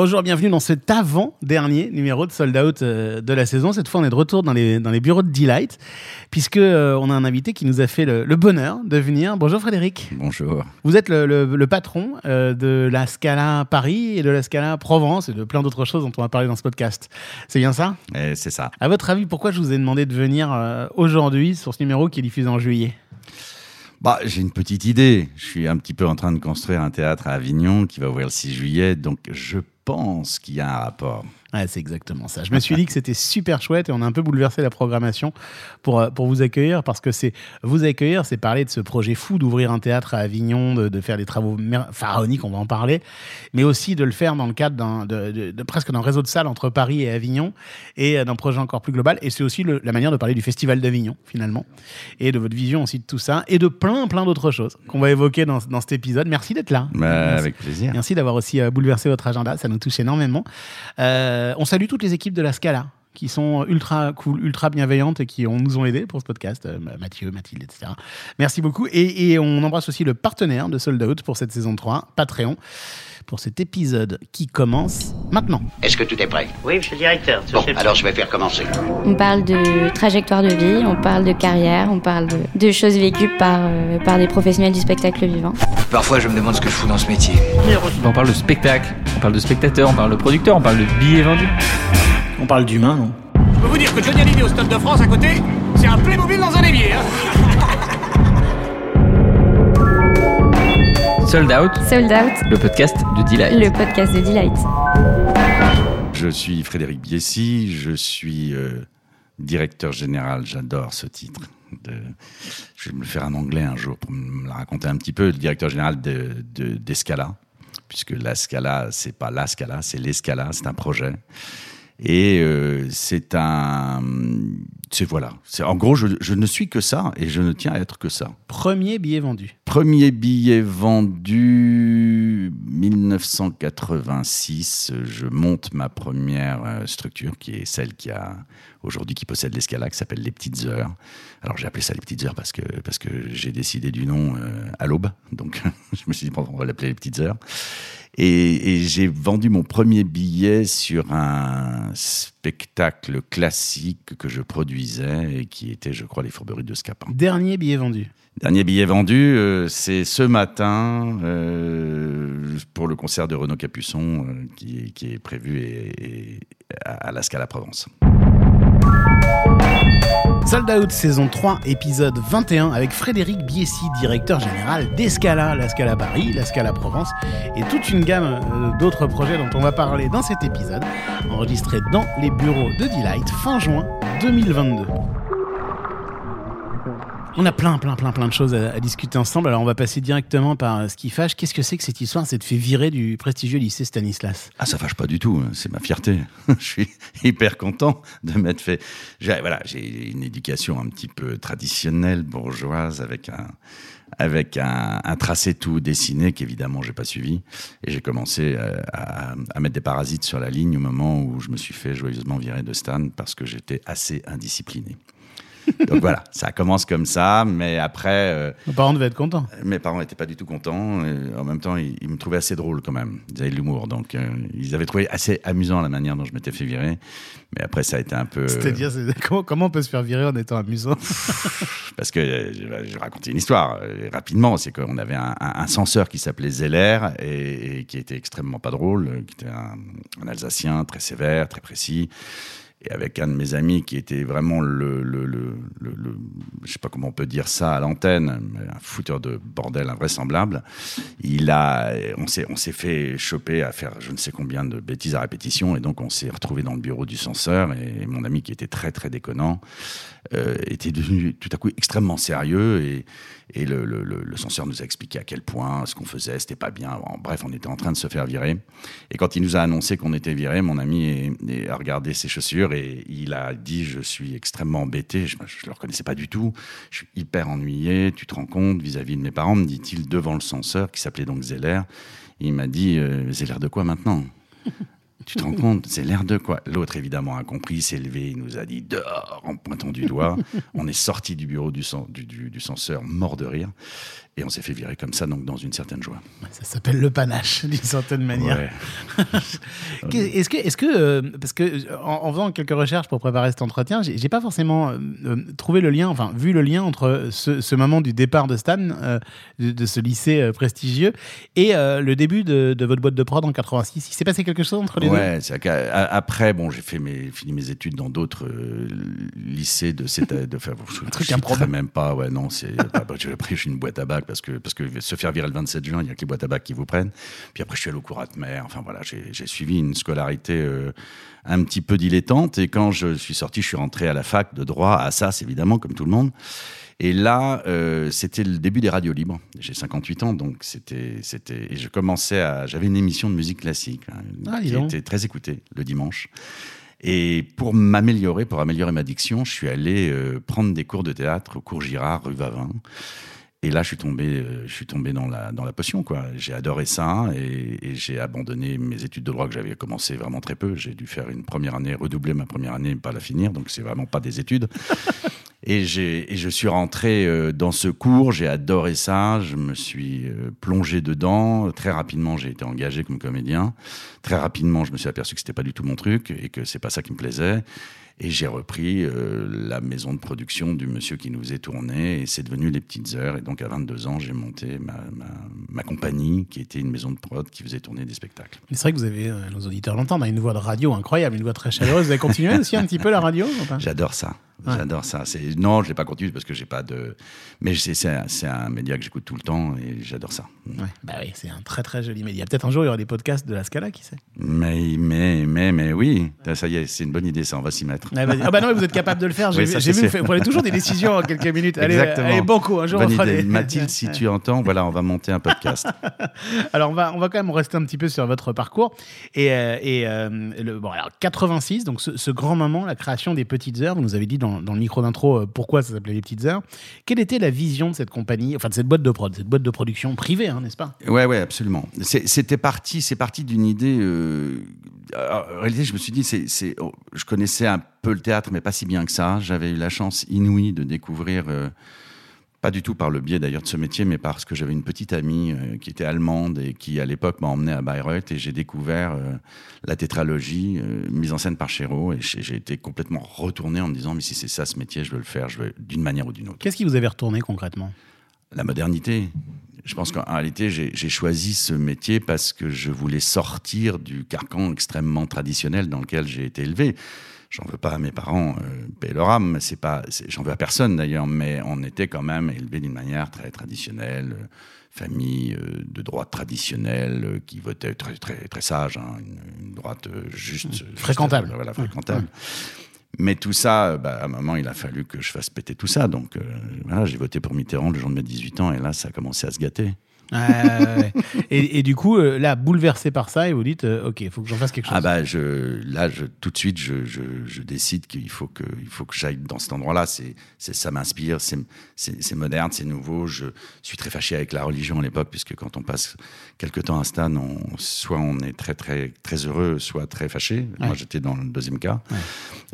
Bonjour, bienvenue dans cet avant-dernier numéro de Sold Out euh, de la saison. Cette fois, on est de retour dans les, dans les bureaux de Delight, puisque euh, on a un invité qui nous a fait le, le bonheur de venir. Bonjour Frédéric. Bonjour. Vous êtes le, le- le patron euh, de la Scala Paris et de la Scala Provence et de plein d'autres choses dont on va parler dans ce podcast. C'est bien ça? C'est ça. À votre avis, pourquoi je vous ai demandé de venir aujourd'hui sur ce numéro qui est diffusé en juillet? Bah, j'ai une petite idée. Je suis un petit peu en train de construire un théâtre à Avignon qui va ouvrir le 6 juillet, donc je pense qu'il y a un rapport. Ouais, c'est exactement ça. Je me suis dit que c'était super chouette et on a un peu bouleversé la programmation pour, euh, pour vous accueillir parce que c'est vous accueillir, c'est parler de ce projet fou d'ouvrir un théâtre à Avignon, de, de faire des travaux pharaoniques, on va en parler, mais aussi de le faire dans le cadre d'un, de, de- de presque d'un réseau de salles entre Paris et Avignon et euh, d'un projet encore plus global. Et c'est aussi le- la manière de parler du Festival d'Avignon finalement et de votre vision aussi de tout ça et de plein plein d'autres choses qu'on va évoquer dans, dans cet épisode. Merci d'être là. Bah, Merci. avec plaisir. Merci d'avoir aussi euh, bouleversé votre agenda, ça nous touche énormément. Euh, on salue toutes les équipes de la Scala qui sont ultra cool, ultra bienveillantes et qui nous ont aidés pour ce podcast, euh, Mathieu, Mathilde, etc. Merci beaucoup. Et, et on embrasse aussi le partenaire de Sold Out pour cette saison 3, Patreon, pour cet épisode qui commence maintenant. Est-ce que tout est prêt? Oui, monsieur le directeur. Bon, monsieur le- alors je vais faire commencer. On parle de trajectoire de vie, on parle de carrière, on parle de, de choses vécues par, euh, par des professionnels du spectacle vivant. Parfois, je me demande ce que je fous dans ce métier. On parle de spectacle, on parle de spectateur, on parle de producteur, on parle de billets vendus. On parle d'humain, non? Je peux vous dire que Johnny Hallyday au Stade de France à côté, c'est un Playmobil dans un évier. Hein Sold Out, Sold Out, le podcast de Delight. le podcast de Delight. Je suis Frédéric Biessy, je suis euh, directeur général, j'adore ce titre. De... Je vais me le faire en anglais un jour pour me la raconter un petit peu. Le directeur général de, de- d'Escala, puisque la Scala, c'est pas la Scala, c'est l'Escala, c'est un projet. Et euh, c'est un. C'est voilà. C'est, en gros, je, je ne suis que ça et je ne tiens à être que ça. Premier billet vendu. Premier billet vendu 1986. Je monte ma première euh, structure qui est celle qui a aujourd'hui qui possède l'escala qui s'appelle les Petites Heures. Alors j'ai appelé ça les Petites Heures parce que parce que j'ai décidé du nom euh, à l'aube. Donc je me suis dit bon, on va l'appeler les Petites Heures. Et, et j'ai vendu mon premier billet sur un spectacle classique que je produisais et qui était, je crois, les Fourberies de Scapin. Dernier billet vendu. Dernier billet vendu, euh, c'est ce matin euh, pour le concert de Renaud Capuçon euh, qui, est, qui est prévu et, et à, à la Scala Provence. Sold Out saison 3, épisode 21, avec Frédéric Biessy, directeur général d'Escala, la Scala Paris, la Scala Provence, et toute une gamme euh, d'autres projets dont on va parler dans cet épisode, enregistré dans les bureaux de Delight fin juin 2022. On a plein, plein, plein, plein de choses à, discuter ensemble. Alors, on va passer directement par euh, ce qui fâche. Qu'est-ce que c'est que cette histoire C'est de fait virer du prestigieux lycée Stanislas? Ah, ça fâche pas du tout, hein, c'est ma fierté. Je suis hyper content de m'être fait. J'ai, voilà, j'ai une éducation un petit peu traditionnelle, bourgeoise, avec un, avec un tracé tout dessiné qu'évidemment j'ai pas suivi. Et j'ai commencé euh, à, à mettre des parasites sur la ligne au moment où je me suis fait joyeusement virer de Stan parce que j'étais assez indiscipliné. Donc voilà, ça commence comme ça, mais après. euh, Nos parents devaient être contents. mes parents n'étaient pas du tout contents. Et en même temps, ils, ils me trouvaient assez drôle quand même. Ils avaient de l'humour. Donc, euh, ils avaient trouvé assez amusant la manière dont je m'étais fait virer. Mais après, ça a été un peu. C'est-à-dire, c'est- comment, comment on peut se faire virer en étant amusant? Parce que euh, je vais je raconter une histoire euh, rapidement. C'est qu'on avait un, un- un censeur qui s'appelait Zeller et, et qui était extrêmement pas drôle, euh, qui était un, un Alsacien très sévère, très précis. Et avec un de mes amis qui était vraiment le, le, le, le- je sais pas comment on peut dire ça à l'antenne, un fouteur de bordel invraisemblable. Il a, on s'est, on s'est fait choper à faire je ne sais combien de bêtises à répétition, et donc on s'est retrouvé dans le bureau du censeur. Et mon ami qui était très très déconnant euh, était devenu tout à coup extrêmement sérieux et, et le, le, le, censeur nous a expliqué à quel point ce qu'on faisait c'était pas bien. En bref, on était en train de se faire virer. Et quand il nous a annoncé qu'on était viré, mon ami a regardé ses chaussures et il a dit je suis extrêmement embêté. Je, je le reconnaissais pas du tout. Je suis hyper ennuyé. Tu te rends compte vis-à-vis de mes parents, me dit-il devant le censeur qui s'appelait donc Zeller. Il m'a dit euh, Zeller de quoi maintenant? Tu te rends compte C'est l'air de quoi L'autre, évidemment, a compris, s'est levé, il nous a dit dehors en pointant du doigt. on est sorti du bureau du, cen- du, du- du censeur, mort de rire. Et on s'est fait virer comme ça, donc dans une certaine joie. Ça s'appelle le panache, d'une certaine manière. Ouais. Est-ce que, est-ce que euh, parce que euh, en, en faisant quelques recherches pour préparer cet entretien, j'ai j'ai pas forcément euh, trouvé le lien, enfin vu le lien entre ce, ce moment du départ de Stan, euh, de, de ce lycée prestigieux, et le début de, de votre boîte de prod en 86. Il s'est passé quelque chose entre les deux? Ouais, après, bon, j'ai fait mes, fini mes études dans d'autres lycées de cette, de, enfin, bon, je, truc je improbable. citerai même pas, ouais, non, c'est, bah, bah, j'ai pris une boîte à bac parce que, parce que se faire virer le 27 juin, il y a que les boîtes à bac qui vous prennent. Puis après, je suis allé au cours de mer. Enfin voilà, j'ai, suivi une scolarité euh, un petit peu dilettante. Et quand je suis sorti, je suis rentré à la fac de droit à Assas, évidemment, comme tout le monde. Et là, euh, c'était le début des radios libres. J'ai 58 ans, donc c'était, c'était, et je commençais à, j'avais une émission de musique classique hein, Ah, qui était très écoutée le dimanche. Et pour m'améliorer, pour améliorer ma diction, je suis allé euh, prendre des cours de théâtre au cours Girard, rue Vavin. Et là, je suis tombé, euh, je suis tombé dans la dans la potion, quoi. J'ai adoré ça et, et j'ai abandonné mes études de droit que j'avais commencé vraiment très peu. J'ai dû faire une première année, redoubler ma première année, et pas la finir. Donc c'est vraiment pas des études. Et, j'ai, et je suis rentré euh, dans ce cours, j'ai adoré ça, je me suis euh, plongé dedans. Très rapidement, j'ai été engagé comme comédien. Très rapidement, je me suis aperçu que c'était pas du tout mon truc et que c'est pas ça qui me plaisait. Et j'ai repris euh, la maison de production du monsieur qui nous faisait tourner et c'est devenu Les Petites Heures. Et donc à 22 ans, j'ai monté ma, ma, ma compagnie qui était une maison de prod qui faisait tourner des spectacles. C'est vrai que vous avez, euh, nos auditeurs l'entendent, hein, une voix de radio incroyable, une voix très chaleureuse. Vous avez continué aussi un petit peu la radio J'adore ça. Ouais. J'adore ça. C'est non, je l'ai pas continué parce que j'ai pas de. Mais c'est c'est un, un média que j'écoute tout le temps et j'adore ça. Ouais, Bah oui, c'est un très très joli média. Peut-être un jour il y aura des podcasts de la Scala, qui sait? Mais mais mais mais oui, ça y est, c'est une bonne idée, ça. On va s'y mettre. Ah. Ah bah non, vous êtes capable de le faire. J'ai Oui, vu, vous prenez toujours des décisions en quelques minutes. Allez, Exactement. allez beaucoup. Un jour, Bonne on fera idée. des... Mathilde, si tu entends, voilà, on va monter un podcast. Alors, on va, on va quand même rester un petit peu sur votre parcours. Et, euh, et euh, le, bon, alors, 86, donc ce, ce grand moment, la création des Petites Heures, vous nous avez dit dans, dans le micro d'intro euh, pourquoi ça s'appelait les Petites Heures. Quelle était la vision de cette compagnie, enfin de cette boîte de prod, cette boîte de production privée, hein, n'est-ce pas? Ouais, ouais, absolument. C'était parti, c'est parti d'une idée. euh, alors, en réalité, je me suis dit, oh, je connaissais un peu le théâtre, mais pas si bien que ça. J'avais eu la chance inouïe de découvrir, euh, pas du tout par le biais d'ailleurs de ce métier, mais parce que j'avais une petite amie euh, qui était allemande et qui, à l'époque, m'a emmené à Bayreuth et j'ai découvert euh, la tétralogie euh, mise en scène par Chéreau et j'ai été complètement retourné en me disant, mais si c'est ça ce métier, je veux le faire, je veux d'une manière ou d'une autre Qu'est-ce qui vous avait retourné concrètement? La modernité. Je pense qu'en réalité, j'ai choisi ce métier parce que je voulais sortir du carcan extrêmement traditionnel dans lequel j'ai été élevé. J'en veux pas à mes parents, euh, paix leur âme, c'est pas, j'en veux à personne d'ailleurs, mais on était quand même élevé d'une manière très traditionnelle, euh, famille euh, de droite traditionnelle euh, qui votait très très très sage, hein, une, une droite euh, juste, juste, Fréquentable. voilà, fréquentable. Mais tout ça, bah, à un moment, il a fallu que je fasse péter tout ça. Donc, euh, voilà, j'ai voté pour Mitterrand le jour de mes 18 ans, et là, ça a commencé à se gâter. Ouais, et, et du coup, euh, là, bouleversé par ça, et vous dites, euh, ok, il faut que j'en fasse quelque chose. Ah bah, je, là, je, tout de suite, je, je, je décide qu'il faut que, il faut que j'aille dans cet endroit-là. C'est, ça m'inspire, c'est, moderne, c'est nouveau. Je suis très fâché avec la religion à l'époque, puisque quand on passe quelque temps à Stan, on, soit on est très, très, très heureux, soit très fâché. Moi, j'étais dans le deuxième cas.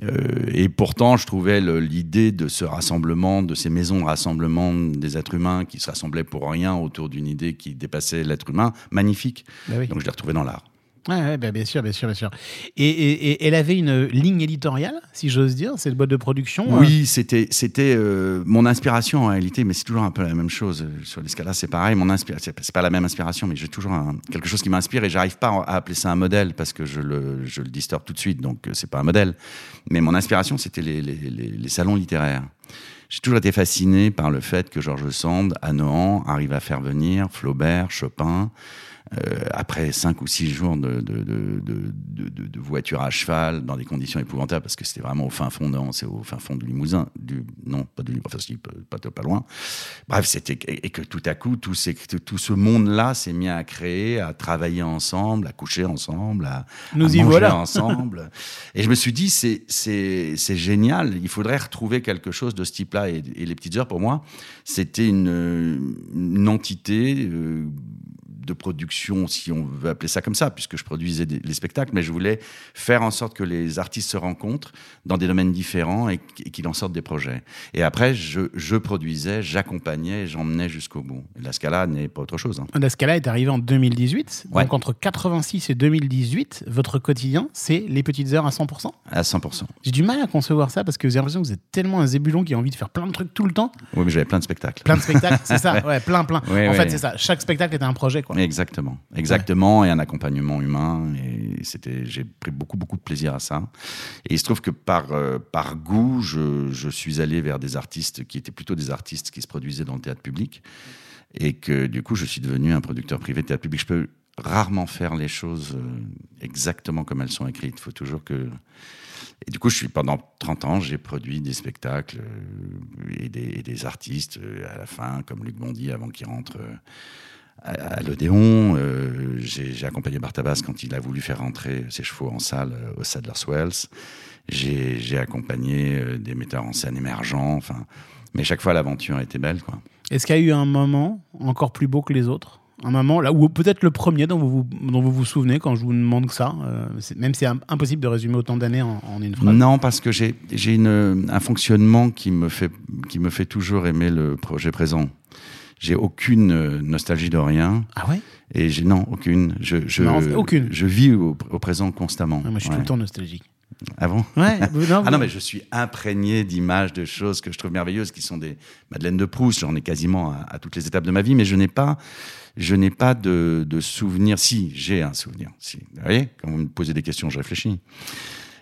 Euh, et pourtant, je trouvais l'idée de ce rassemblement, de ces maisons de rassemblement des êtres humains qui se rassemblaient pour rien autour d'une idée qui dépassait l'être humain magnifique. Bah oui. Donc, je l'ai retrouvé dans l'art. Ouais, ouais, bah, bien sûr, bien sûr, bien sûr. Et, et- et elle avait une ligne éditoriale, si j'ose dire, cette boîte de production. euh, Oui, c'était c'était euh, mon inspiration en réalité, mais c'est toujours un peu la même chose sur l'escalade, c'est pareil. Mon inspiration, c'est pas la même inspiration, mais j'ai toujours un- quelque chose qui m'inspire et j'arrive pas à appeler ça un modèle parce que je le je le tout de suite, donc euh, c'est pas un modèle. Mais mon inspiration, c'était les, les, les, les salons littéraires. J'ai toujours été fasciné par le fait que Georges Sand, à Nohant, arrive à faire venir Flaubert, Chopin. euh, après cinq ou six jours de, de, de, de, voiture à cheval dans des conditions épouvantables parce que c'était vraiment au fin fond de c'est au fin fond du Limousin du non pas du Limousin enfin pas, pas, pas loin bref c'était et, et que tout à coup tout, ces, tout, ce monde là s'est mis à créer à travailler ensemble à coucher ensemble à, Nous à y manger voilà. ensemble et je me suis dit c'est c'est c'est génial il faudrait retrouver quelque chose de ce type et, les petites heures pour moi c'était une, une entité euh, de production, si on veut appeler ça comme ça, puisque je produisais des- les spectacles, mais je voulais faire en sorte que les artistes se rencontrent dans des domaines différents et, et qu'ils en sortent des projets. Et après, je, je produisais, j'accompagnais j'emmenais jusqu'au bout. La Scala n'est pas autre chose. hein. La Scala est arrivée en 2018. Ouais. Donc entre 86 et 2018, votre quotidien, c'est les petites heures à 100%. À 100%. J'ai du mal à concevoir ça parce que j'ai l'impression que vous êtes tellement un zébulon qui a envie de faire plein de trucs tout le temps. Oui, mais j'avais plein de spectacles. Plein de spectacles, c'est ça Ouais, plein, plein. Oui, en oui. fait, c'est ça. Chaque spectacle était un projet, quoi. Exactement, exactement, et un accompagnement humain. Et c'était, j'ai pris beaucoup, beaucoup de plaisir à ça. Et il se trouve que par euh, par goût, je, je suis allé vers des artistes qui étaient plutôt des artistes qui se produisaient dans le théâtre public, et que du coup, je suis devenu un producteur privé de théâtre public. Je peux rarement faire les choses euh, exactement comme elles sont écrites. Il faut toujours que et du coup, je suis pendant 30 ans, j'ai produit des spectacles euh, et, des, et des artistes à la fin, comme Luc Bondy avant qu'il rentre à, l'Odéon. Euh, j'ai accompagné Bartabas quand il a voulu faire rentrer ses chevaux en salle euh, au Sadler's Wells. J'ai accompagné euh, des metteurs en scène émergents. Enfin, mais chaque fois, l'aventure était belle, quoi. Est-ce qu'il y a eu un moment encore plus beau que les autres? Un moment là, ou peut-être le premier dont vous vous, dont vous vous souvenez quand je vous demande que ça Même si c'est im- impossible de résumer autant d'années en, en une phrase. Non, parce que j'ai un fonctionnement qui me fait qui me fait toujours aimer le projet présent. J'ai aucune euh, nostalgie de rien Ah ouais? Et j'ai non aucune. Je, je Non, aucune. Je vis au, au présent constamment. Moi, je suis Ouais. tout le temps nostalgique. Ah bon? Ouais, non, Ah non, mais je suis imprégné d'images, de choses que je trouve merveilleuses, qui sont des Madeleine de Proust. J'en ai quasiment à, à toutes les étapes de ma vie, mais je n'ai pas, je n'ai pas de, de souvenir. Si, j'ai un souvenir. Si, vous voyez, quand vous me posez des questions, je réfléchis.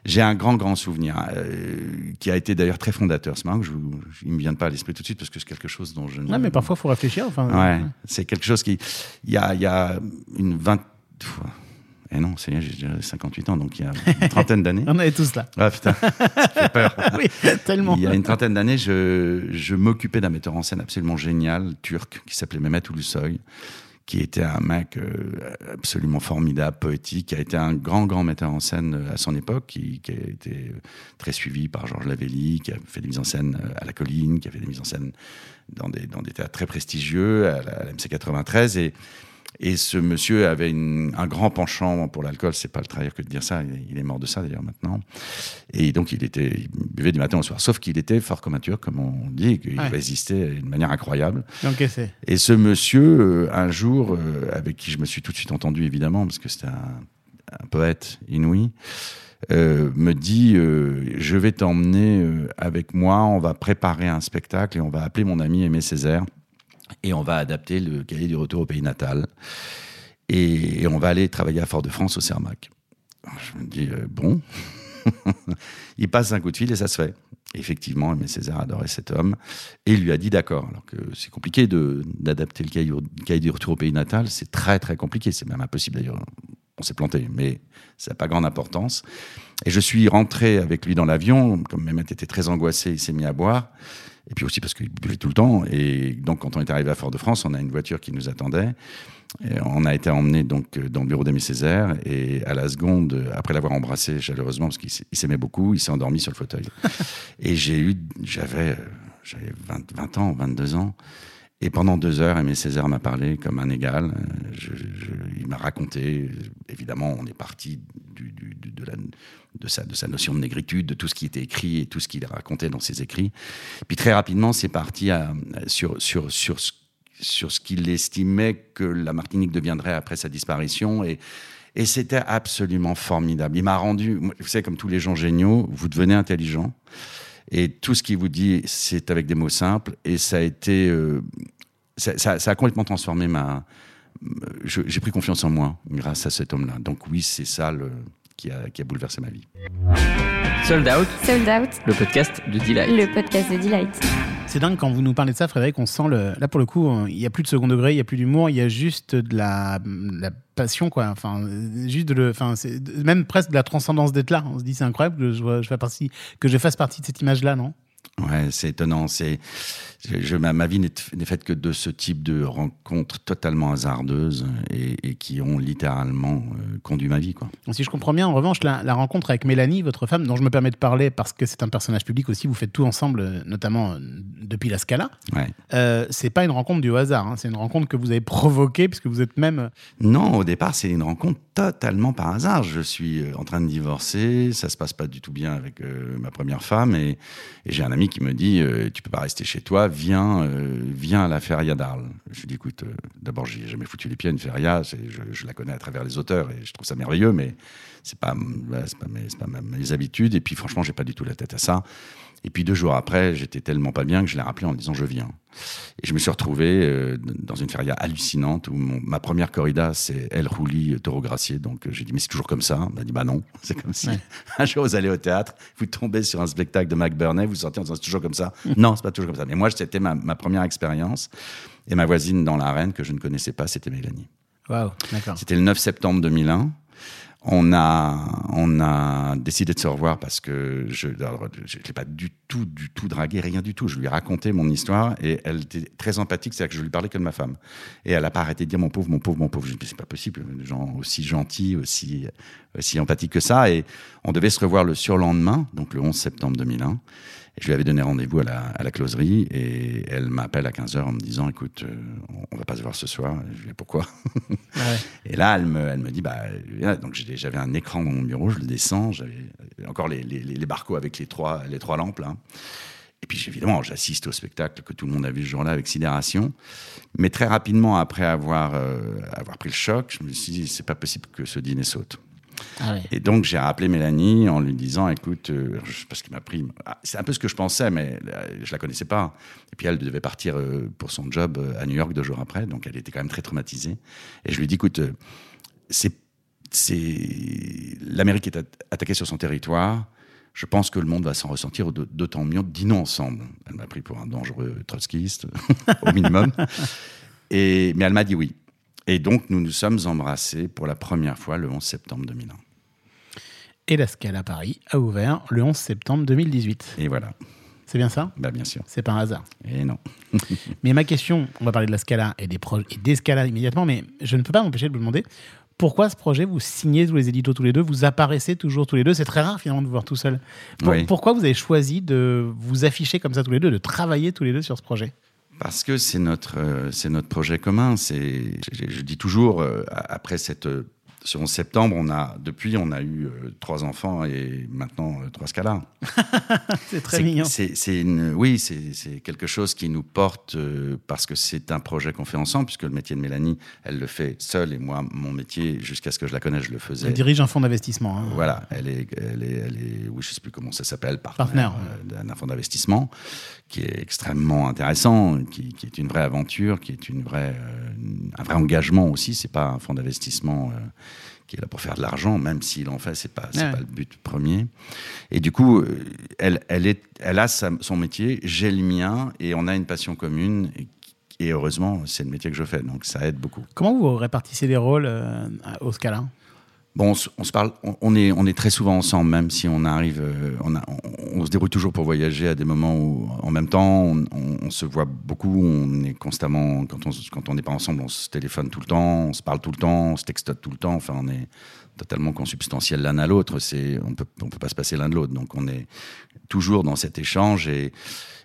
J'ai un grand, grand souvenir euh, qui a été d'ailleurs très fondateur. C'est marrant que je, vous- il me vient pas à l'esprit tout de suite parce que c'est quelque chose dont je ne. Ouais, mais parfois, il faut réfléchir. Enfin, Ouais, c'est quelque chose qui. Il y a, il y a une vingt. Et non, c'est j'ai déjà 58 ans, donc il y a une trentaine d'années. On est tous là. Ah putain, ça fait peur. oui, tellement. Il y a une trentaine d'années, je, je m'occupais d'un metteur en scène absolument génial, turc, qui s'appelait Mehmet Ulusoy, qui était un mec euh, absolument formidable, poétique, qui a été un grand, grand metteur en scène euh, à son époque, qui, a été très suivi par Georges Lavelli, qui a fait des mises en scène euh, à la colline, qui a fait des mises en scène dans des, dans des théâtres très prestigieux, à la, à la MC 93. Et, et ce monsieur avait une- un grand penchant pour l'alcool, c'est pas le trahir que de dire ça, il, est mort de ça d'ailleurs maintenant. Et donc il était, il buvait du matin au soir, sauf qu'il était fort comme un turc, comme on dit, et qu'il Ouais. résistait d'une manière incroyable. Donc. Et ce monsieur, euh, un jour, euh, avec qui je me suis tout de suite entendu évidemment, parce que c'était un, un poète inouï, euh, me dit euh, je vais t'emmener avec moi, on va préparer un spectacle et on va appeler mon ami Aimé Césaire et on va adapter le cahier du retour au pays natal et, on va aller travailler à Fort-de-France au Cermac. Je me dis euh, bon, il passe un coup de fil et ça se fait. Effectivement, Aimé Césaire adorait cet homme et il lui a dit d'accord. Alors que c'est compliqué d'adapter le cahier du retour au pays natal, c'est très très compliqué, c'est même impossible d'ailleurs. On s'est planté, mais ça n'a pas grande importance. Et je suis rentré avec lui dans l'avion, comme Mehmet était très angoissé, il s'est mis à boire. Et puis aussi parce qu'il buvait tout le temps. Et donc, quand on est arrivé à Fort-de-France, on a une voiture qui nous attendait. Et on a été emmené donc dans le bureau d'Aimé Césaire. Et à la seconde, après l'avoir embrassé chaleureusement, parce qu'il s'aimait beaucoup, il s'est endormi sur le fauteuil. et j'ai eu, j'avais, j'avais 20, 20 ans, 22 ans. Et pendant deux heures, Aimé Césaire m'a parlé comme un égal. Il m'a raconté, évidemment, on est parti de, sa, notion de négritude, de tout ce qui était écrit et tout ce qu'il racontait dans ses écrits. Puis très rapidement, c'est parti sur, sur, sur, ce- sur ce qu'il estimait que la Martinique deviendrait après sa disparition. Et c'était absolument formidable. Il m'a rendu, vous savez, comme tous les gens géniaux, vous devenez intelligent. Et tout ce qu'il vous dit, c'est avec des mots simples. Et ça a été. euh, ça, a complètement transformé ma. je- J'ai pris confiance en moi grâce à cet homme-là. Donc, oui, c'est ça le, qui, a, qui a bouleversé ma vie. Sold Out, Sold Out, le podcast de Delight. le podcast de Delight. C'est dingue quand vous nous parlez de ça, Frédéric. On sent le. Là, pour le coup, il n'y a plus de second degré, il n'y a plus d'humour, il y a juste de la, de la passion, quoi. Enfin, juste de le. Enfin, c'est même presque de la transcendance d'être là. On se dit, c'est incroyable que je, fasse partie, que je fasse partie de cette image-là, non? Ouais, c'est étonnant. C'est je- je- ma, ma vie n'est n'est faite que de ce type de rencontres totalement hasardeuses et, et qui ont littéralement euh, conduit ma vie. Quoi. Si je comprends bien, en revanche, la, la rencontre avec Mélanie, votre femme, dont je me permets de parler parce que c'est un personnage public aussi, vous faites tout ensemble, euh, notamment euh, depuis la Scala. Ouais. Euh, c'est pas une rencontre du hasard, hein, c'est une rencontre que vous avez provoquée puisque vous êtes même. Non, au départ, c'est une rencontre totalement par hasard. Je suis en train de divorcer, ça se passe pas du tout bien avec euh, ma première femme, et, et j'ai un ami qui me dit euh, Tu peux pas rester chez toi, viens, euh, viens à la feria d'Arles. Je lui dis Écoute, euh, d'abord, j'ai jamais foutu les pieds une feria, je, la connais à travers les auteurs et je trouve ça merveilleux, mais c'est pas, c'est pas, mes, pas mes habitudes, et puis franchement, j'ai pas du tout la tête à ça. Et puis deux jours après, j'étais tellement pas bien que je l'ai rappelé en disant Je viens. Et je me suis retrouvé euh, dans une feria hallucinante où mon- ma première corrida, c'est El Rouli Taureau Gracier. Donc euh, j'ai dit, mais c'est toujours comme ça? On m'a dit, bah non. C'est comme si Ouais. un jour vous allez au théâtre, vous tombez sur un spectacle de Mac Burney, vous sortez en disant, c'est toujours comme ça? non, c'est pas toujours comme ça. Mais moi, c'était ma, ma première expérience. Et ma voisine dans l'arène, que je ne connaissais pas, c'était Mélanie. Waouh, d'accord. C'était le 9 septembre 2001. On a, on a décidé de se revoir parce que je ne l'ai pas du tout, du tout dragué, rien du tout. Je lui ai raconté mon histoire et elle était très empathique, c'est-à-dire que je lui parlais que de ma femme. Et elle n'a pas arrêté de dire mon pauvre, mon pauvre, mon pauvre. Je me c'est pas possible, des gens aussi gentils, aussi, aussi empathiques que ça. Et on devait se revoir le surlendemain, donc le 11 septembre 2001. Et je lui avais donné rendez-vous à la, à la closerie et elle m'appelle à 15h en me disant écoute, euh, on, on va pas se voir ce soir. Et je lui dis pourquoi? Ouais. Et là, elle me, elle me dit, bah, viens. donc j'avais un écran dans mon bureau, je le descends, j'avais encore les, les, les barcots avec les trois, les trois lampes là. Et puis évidemment, j'assiste au spectacle que tout le monde a vu ce jour-là avec sidération. Mais très rapidement, après avoir, euh, avoir pris le choc, je me suis dit, c'est pas possible que ce dîner saute. Ah. Et donc j'ai rappelé Mélanie en lui disant, écoute, euh, parce qu'il m'a pris, ah, c'est un peu ce que je pensais, mais euh, je la connaissais pas. Et puis elle devait partir pour son job à New York deux jours après, donc elle était quand même très traumatisée. Et je lui dis, écoute, c'est, l'Amérique est at- attaquée sur son territoire. Je pense que le monde va s'en ressentir d'autant mieux. Dînons ensemble. Elle m'a pris pour un dangereux trotskiste, au minimum. Et, mais elle m'a dit oui. Et donc, nous nous sommes embrassés pour la première fois le 11 septembre 2001. Et la Scala Paris a ouvert le 11 septembre 2018. Et voilà, C'est bien ça? Bah, bien sûr. C'est pas un hasard. Et non. Mais ma question, on va parler de la Scala et des, et des Scala immédiatement, mais je ne peux pas m'empêcher de vous demander pourquoi ce projet, vous signez tous les éditos tous les deux, vous apparaissez toujours tous les deux? C'est très rare finalement de vous voir tout seul. Pour- Oui. Pourquoi vous avez choisi de vous afficher comme ça tous les deux, de travailler tous les deux sur ce projet? Parce que c'est notre, euh, c'est notre projet commun. C'est, je, je dis toujours, euh, après cette, euh, ce 11 septembre, on a, depuis, on a eu euh, trois enfants et maintenant euh, trois scalas. C'est très mignon. C'est, oui, c'est, quelque chose qui nous porte euh, parce que c'est un projet qu'on fait ensemble, puisque le métier de Mélanie, elle le fait seule et moi, mon métier, jusqu'à ce que je la connaisse, je le faisais. Elle dirige un fonds d'investissement. hein. Voilà, elle est, elle est, elle est, oui, je sais plus comment ça s'appelle, partenaire, Partenaire, euh, d'un fonds d'investissement, qui est extrêmement intéressant, qui, qui est une vraie aventure, qui est une vraie, un vrai engagement aussi. C'est pas un fonds d'investissement qui est là pour faire de l'argent, même s'il en fait, c'est pas, Ouais. pas le but premier. Et du coup, euh, elle, elle est, elle a sa- son métier, j'ai le mien, et on a une passion commune. Et, et heureusement, c'est le métier que je fais, donc ça aide beaucoup. Comment vous répartissez les rôles euh, au Scala? Bon, on se, parle, on, est, très souvent ensemble, même si on arrive, euh, on, se débrouille toujours pour voyager à des moments où, en même temps, on, se voit beaucoup, on est constamment, quand on se- quand on n'est pas ensemble, on se téléphone tout le temps, on se parle tout le temps, on se textote tout le temps, enfin, on est totalement consubstantiels l'un à l'autre, c'est, on peut, on peut pas se passer l'un de l'autre, donc on est toujours dans cet échange et,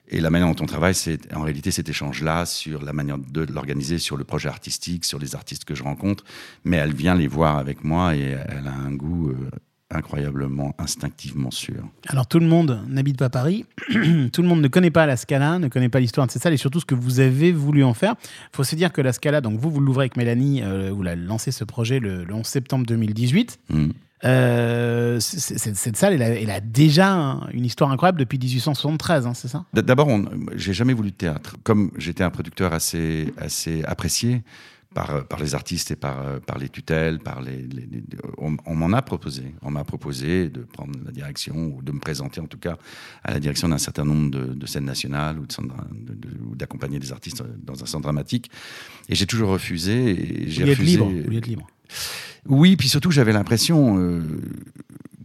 et la manière dont on travaille, c'est en réalité cet échange-là sur la manière de l'organiser, sur le projet artistique, sur les artistes que je rencontre. Mais elle vient les voir avec moi et elle a un goût euh, incroyablement, instinctivement sûr. Alors tout le monde n'habite pas Paris, tout le monde ne connaît pas la Scala, ne connaît pas l'histoire de cette salle et surtout ce que vous avez voulu en faire. Il faut se dire que la Scala, donc vous, vous l'ouvrez avec Mélanie, euh, vous l'avez lancé ce projet le, le 11 septembre 2018. Mm. Euh, cette salle, elle a, elle a déjà un- une histoire incroyable depuis 1873, hein, c'est ça? D'abord, j'ai jamais voulu de théâtre. Comme j'étais un producteur assez, assez apprécié par, par les artistes et par, euh, par les tutelles, par les, les- les- on, on m'en a proposé. On m'a proposé de prendre la direction ou de me présenter en tout cas à la direction d'un certain nombre de, de scènes nationales ou de centres- de- de- d'accompagner des artistes dans un centre dramatique. Et j'ai toujours refusé. Et j'ai refusé. Vous libre. Oui, puis surtout, j'avais l'impression euh,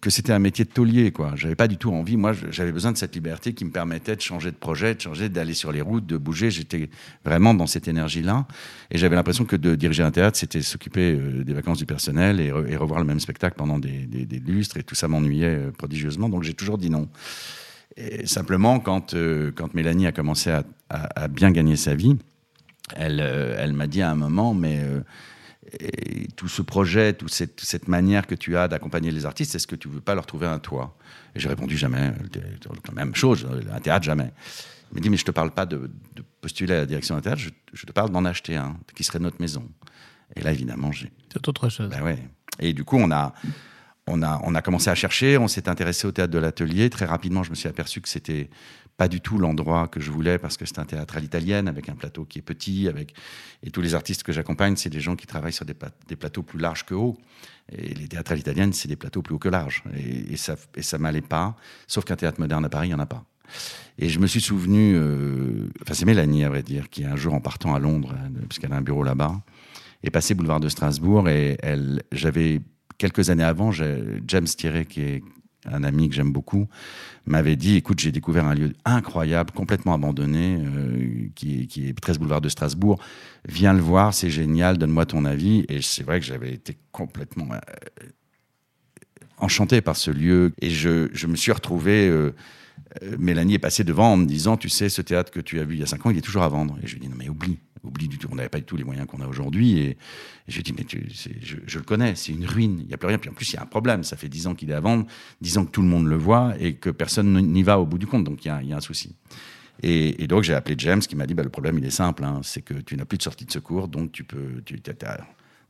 que c'était un métier de taulier, quoi. J'avais pas du tout envie. Moi, j'avais besoin de cette liberté qui me permettait de changer de projet, de changer, d'aller sur les routes, de bouger. J'étais vraiment dans cette énergie-là. Et j'avais l'impression que de diriger un théâtre, c'était s'occuper euh, des vacances du personnel et, re- et revoir le même spectacle pendant des, lustres. Et tout ça m'ennuyait euh, prodigieusement. Donc j'ai toujours dit non. Et simplement, quand, quand Mélanie a commencé à, bien gagner sa vie, elle, elle m'a dit à un moment, mais et tout ce projet, toute cette, manière que tu as d'accompagner les artistes, est-ce que tu veux pas leur trouver un toit? Et j'ai répondu jamais, la même chose, un théâtre jamais. Il m'a dit, mais je te parle pas de, de postuler à la direction d'un théâtre, je, je te parle d'en acheter un, qui serait notre maison. Et là, évidemment, j'ai C'est autre chose. ben ouais. Et du coup, on a, on, a, on a commencé à chercher, on s'est intéressé au théâtre de l'atelier. Très rapidement, je me suis aperçu que c'était pas du tout l'endroit que je voulais parce que c'est un théâtre à l'italienne avec un plateau qui est petit. Avec... Et tous les artistes que j'accompagne, c'est des gens qui travaillent sur des, pla- des plateaux plus larges que hauts. Et les théâtres à l'italienne, c'est des plateaux plus hauts que larges. Et, ça et ça m'allait pas. Sauf qu'un théâtre moderne à Paris, il n'y en a pas. Et je me suis souvenu, euh, enfin c'est Mélanie à vrai dire, qui un jour en partant à Londres, euh, puisqu'elle a un bureau là-bas, est passée boulevard de Strasbourg et elle, j'avais quelques années avant, James Thierry, qui est un ami que j'aime beaucoup, m'avait dit écoute, j'ai découvert un lieu incroyable, complètement abandonné, euh, qui, est- qui est 13 boulevard de Strasbourg. Viens le voir, c'est génial, donne-moi ton avis. Et c'est vrai que j'avais été complètement euh, enchanté par ce lieu. Et je, je me suis retrouvé. euh, euh, Mélanie est passée devant en me disant Tu sais, ce théâtre que tu as vu il y a 5 ans, il est toujours à vendre. Et je lui ai dit Non, mais oublie, oublie du tout. On n'avait pas du tout les moyens qu'on a aujourd'hui. Et, et j'ai dit Mais je, je le connais, c'est une ruine, il n'y a plus rien. Puis en plus, il y a un problème. Ça fait 10 ans qu'il est à vendre, 10 ans que tout le monde le voit et que personne n'y va au bout du compte. Donc il y a, un souci. Et, donc j'ai appelé James qui m'a dit bah, le problème il est simple, hein, c'est que tu n'as plus de sortie de secours, donc tu peux, tu as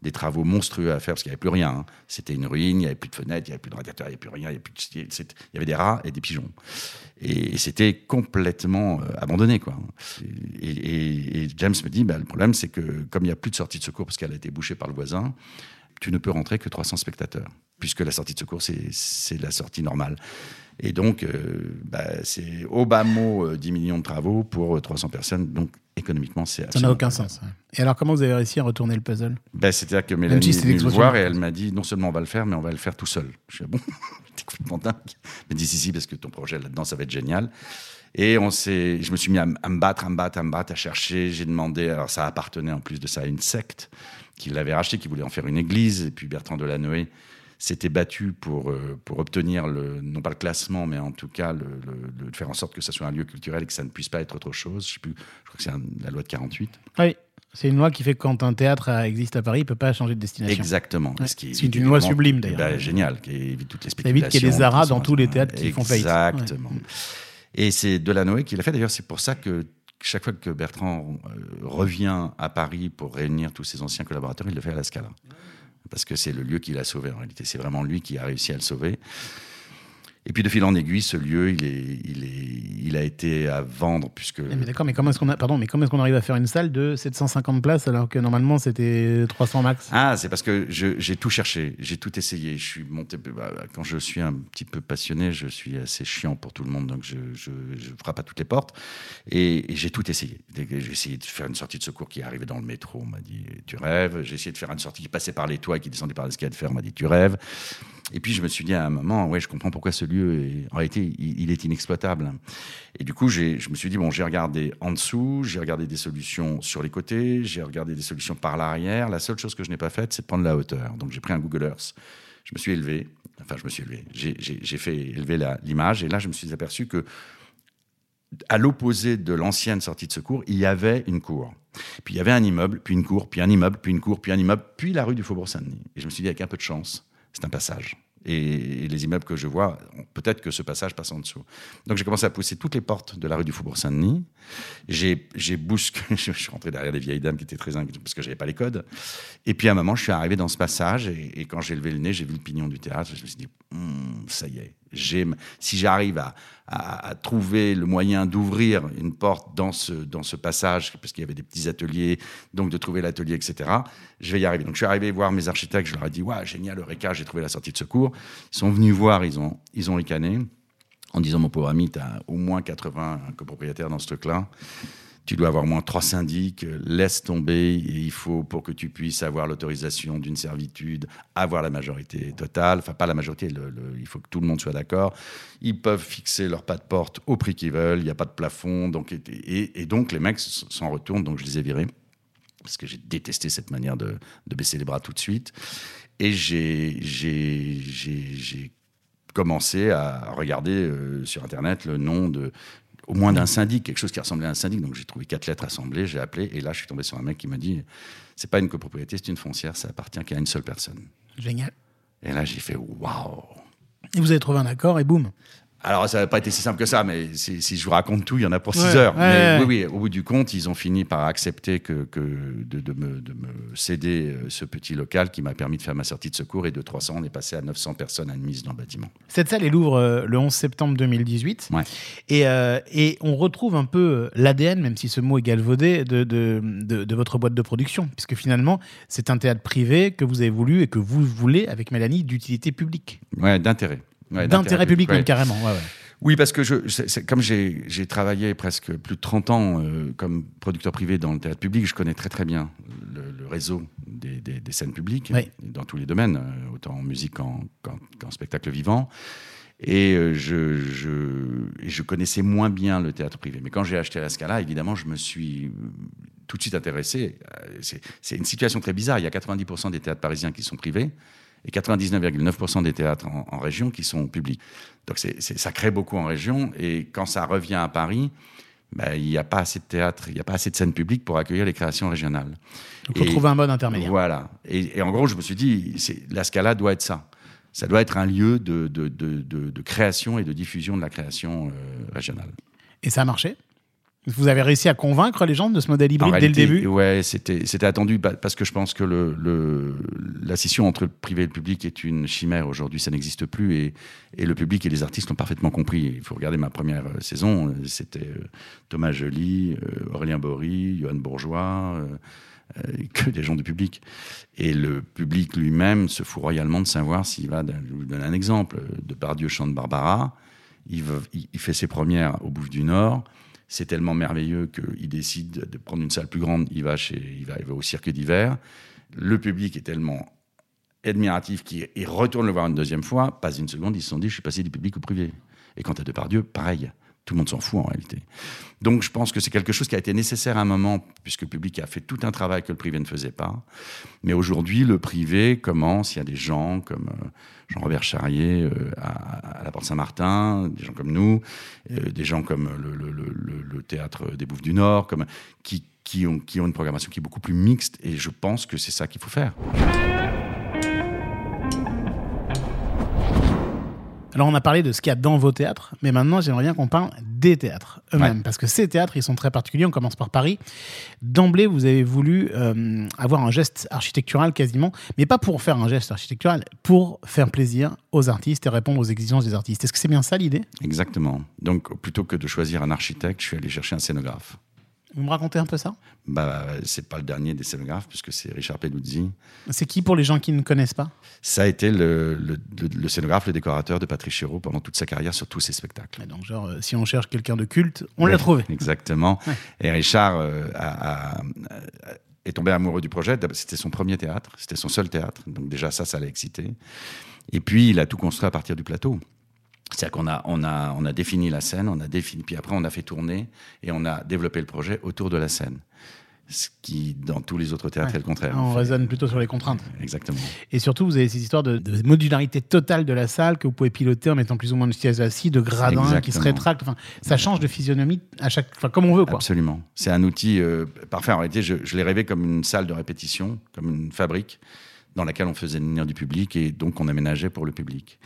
des travaux monstrueux à faire parce qu'il n'y avait plus rien. hein. C'était une ruine, il n'y avait plus de fenêtres, il n'y avait plus de radiateurs, il n'y avait plus rien, il y, avait plus de- il y avait des rats et des pigeons. Et, c'était complètement euh, abandonné. Quoi. Et, James me dit bah, le problème c'est que comme il n'y a plus de sortie de secours parce qu'elle a été bouchée par le voisin, tu ne peux rentrer que 300 spectateurs, puisque la sortie de secours, c'est la sortie normale. Et donc, euh, bah, c'est au bas mot euh, 10 millions de travaux pour euh, 300 personnes. Donc, économiquement, c'est Ça n'a aucun sens. ouais. Et alors, comment vous avez réussi à retourner le puzzle? Ben, C'est-à-dire que Mélanie est venue me voir et elle m'a dit non seulement on va le faire, mais on va le faire tout seul. Je suis ah bon, t'es complètement dingue. Elle m'a dit si, si, parce que ton projet là-dedans, ça va être génial. Et on s'est, je me suis mis à, à me battre, à me battre, à me battre, à chercher. J'ai demandé, alors ça appartenait en plus de ça à une secte qui l'avait racheté, qui voulait en faire une église. Et puis Bertrand Delanoë s'était battu pour, euh, pour obtenir, le, non pas le classement, mais en tout cas le, le- le- faire en sorte que ça soit un lieu culturel et que ça ne puisse pas être autre chose. Je, sais plus, je crois que c'est un- la loi de 48. Ah Oui, c'est une loi qui fait que quand un théâtre existe à Paris, il ne peut pas changer de destination. Exactement. Ouais. Ce qui C'est une loi sublime, d'ailleurs. Ben, génial, qui évite toutes les Ça évite spéculations. qu'il y ait des aras dans tous les théâtres qui font faillite. Exactement. Et c'est Delanoë qui l'a fait. D'ailleurs, c'est pour ça que chaque fois que Bertrand euh, revient à Paris pour réunir tous ses anciens collaborateurs, il le fait à la Scala. Parce que c'est le lieu qui l'a sauvé en réalité. C'est vraiment lui qui a réussi à le sauver. Et puis de fil en aiguille, ce lieu, il, est, il, est, il a été à vendre puisque... Eh, Mais d'accord, mais comment est-ce qu'on a, pardon, mais comment est-ce qu'on arrive à faire une salle de 750 places alors que normalement c'était 300 max? Ah, c'est parce que j'ai tout cherché, j'ai tout essayé. Je suis monté. bah, quand je suis un petit peu passionné, je suis assez chiant pour tout le monde, donc je, je, je frappe à toutes les portes. Et, et j'ai tout essayé. J'ai essayé de faire une sortie de secours qui arrivait dans le métro, on m'a dit tu rêves? J'ai essayé de faire une sortie qui passait par les toits et qui descendait par l'escalier de fer, on m'a dit tu rêves? Et puis je me suis dit à un moment, ouais, je comprends pourquoi ce lieu, est, en réalité, il, est inexploitable. Et du coup, je me suis dit, bon, j'ai regardé en dessous, j'ai regardé des solutions sur les côtés, j'ai regardé des solutions par l'arrière. La seule chose que je n'ai pas faite, c'est de prendre la hauteur. Donc j'ai pris un Google Earth. Je me suis élevé, enfin je me suis élevé, j'ai- fait élever l'image et là je me suis aperçu que à l'opposé de l'ancienne sortie de secours, il y avait une cour. Puis il y avait un immeuble, puis une cour, puis un immeuble, puis une cour, puis un immeuble, puis la rue du Faubourg Saint-Denis. Et je me suis dit, avec un peu de chance, c'est un passage. Et, les immeubles que je vois, peut-être que ce passage passe en dessous. Donc j'ai commencé à pousser toutes les portes de la rue du Faubourg Saint-Denis. J'ai j'ai je suis rentré derrière des vieilles dames qui étaient très inquiètes parce que j'avais pas les codes. Et puis à un moment, je suis arrivé dans ce passage et, quand j'ai levé le nez, j'ai vu le pignon du théâtre. Je me suis dit, Hum, ça y est, si j'arrive à, trouver le moyen d'ouvrir une porte dans ce, dans ce passage, parce qu'il y avait des petits ateliers, donc de trouver l'atelier, etc., je vais y arriver. Donc je suis arrivé voir mes architectes, je leur ai dit, ouais, génial, Eureka, j'ai trouvé la sortie de secours. Ils sont venus voir, ils ont, ils ont ricané en disant, mon pauvre ami, tu as au moins 80 copropriétaires dans ce truc-là. Tu dois avoir au moins trois syndics, laisse tomber, et il faut pour que tu puisses avoir l'autorisation d'une servitude, avoir la majorité totale, enfin pas la majorité, il faut que tout le monde soit d'accord. Ils peuvent fixer leur pas de porte au prix qu'ils veulent, il n'y a pas de plafond, donc, et, donc les mecs s'en retournent, donc je les ai virés, parce que j'ai détesté cette manière de, baisser les bras tout de suite. Et j'ai commencé à regarder euh, sur Internet le nom de au moins d'un syndic, quelque chose qui ressemblait à un syndic. Donc j'ai trouvé quatre lettres assemblées, j'ai appelé, et là je suis tombé sur un mec qui m'a dit c'est pas une copropriété, c'est une foncière, ça appartient qu'à une seule personne. Génial. Et là j'ai fait waouh. Et vous avez trouvé un accord et boum. Alors, ça n'a pas été si simple que ça, mais si, si je vous raconte tout, il y en a pour six Ouais, heures. ouais, mais ouais. oui, oui, au bout du compte, ils ont fini par accepter que, que de, de me, de me céder euh, ce petit local qui m'a permis de faire ma sortie de secours. Et de 300, on est passé à 900 personnes admises dans le bâtiment. Cette salle, elle ouvre euh, le 11 septembre 2018. Ouais. Et, euh, et on retrouve un peu l'ADN, même si ce mot est galvaudé, de- de votre boîte de production. Puisque finalement, c'est un théâtre privé que vous avez voulu et que vous voulez, avec Mélanie, d'utilité publique. Ouais, d'intérêt. Ouais, D'intérêt public, même carrément. Ouais, ouais. Oui, parce que je, comme j'ai travaillé presque plus de 30 ans euh, comme producteur privé dans le théâtre public, je connais très très bien le, le réseau des, des- des scènes publiques Oui. dans tous les domaines, euh, autant en musique qu'en spectacle vivant. Et euh, je, je, et je connaissais moins bien le théâtre privé. Mais quand j'ai acheté la Scala, évidemment, je me suis tout de suite intéressé. C'est une situation très bizarre. Il y a 90% des théâtres parisiens qui sont privés et 99,9% des théâtres en, en région qui sont publics. Donc c'est, ça crée beaucoup en région. Et quand ça revient à Paris, ben, il n'y a pas assez de théâtre, il n'y a pas assez de scènes publiques pour accueillir les créations régionales. Donc, il faut trouver un mode intermédiaire. Voilà. Et, et en gros, je me suis dit, c'est, la Scala doit être ça. Ça doit être un lieu de, de, de, de- de création et de diffusion de la création euh, régionale. Et ça a marché? Vous avez réussi à convaincre les gens de ce modèle hybride dès le début? Ouais, c'était, c'était attendu pa- parce que je pense que le, le- la scission entre le privé et le public est une chimère. Aujourd'hui, ça n'existe plus et, et le public et les artistes l'ont parfaitement compris. Il faut regarder ma première euh, saison. euh, C'était euh, Thomas Joly, Aurélien Bory, Johan Bourgeois, que des gens du public. Et le public lui-même se fout royalement de savoir s'il va. Je vous donne un exemple. De Pardieu chante Barbara. Il, veut- il- il fait ses premières au Bouffe du Nord. C'est tellement merveilleux qu'il décide de prendre une salle plus grande. Il va, chez, il va, au cirque d'hiver. Le public est tellement admiratif qu'il il retourne le voir une deuxième fois. Pas une seconde, ils se sont dit je suis passé du public au privé. Et quant à Depardieu, pareil. Tout le monde s'en fout en réalité. Donc je pense que c'est quelque chose qui a été nécessaire à un moment, puisque le public a fait tout un travail que le privé ne faisait pas. Mais aujourd'hui, le privé commence. Il y a des gens comme euh, Jean-Robert Charrier euh, à, la Porte Saint-Martin, des gens comme nous, euh, des gens comme le, théâtre des Bouffes du Nord, comme, qui ont une programmation qui est beaucoup plus mixte. Et je pense que c'est ça qu'il faut faire. Alors, on a parlé de ce qu'il y a dans vos théâtres, mais maintenant, j'aimerais bien qu'on parle des théâtres eux-mêmes. Ouais. Parce que ces théâtres, ils sont très particuliers. On commence par Paris. D'emblée, vous avez voulu euh, avoir un geste architectural quasiment, mais pas pour faire un geste architectural, pour faire plaisir aux artistes et répondre aux exigences des artistes. Est-ce que c'est bien ça l'idée? Exactement. Donc plutôt que de choisir un architecte, je suis allé chercher un scénographe. Vous me racontez un peu ça? Bah, c'est pas le dernier des scénographes, puisque c'est Richard Peduzzi. C'est qui pour les gens qui ne connaissent pas? Ça a été le, le- le- le scénographe, le décorateur de Patrick Chéreau pendant toute sa carrière sur tous ses spectacles. Et Donc, genre, euh, si on cherche quelqu'un de culte, on l'a trouvé. Exactement. Et Richard euh, a- a- a- est tombé amoureux du projet. C'était son premier théâtre, c'était son seul théâtre. Donc déjà, ça, ça l'a excité. Et puis, il a tout construit à partir du plateau. C'est-à-dire qu'on a, on a, on a défini la scène, on a défini, puis après on a fait tourner et on a développé le projet autour de la scène. Ce qui, dans tous les autres théâtres, Ouais. est le contraire. On raisonne plutôt sur les contraintes. Exactement. Et surtout, vous avez cette histoire de, de modularité totale de la salle que vous pouvez piloter en mettant plus ou moins de sièges assis, de gradins qui se rétractent. Enfin, ça change de physionomie à chaque, enfin, comme on veut, quoi. Absolument. C'est un outil euh, parfait. En réalité, je, je l'ai rêvé comme une salle de répétition, comme une fabrique dans laquelle on faisait venir du public et donc on aménageait pour le public.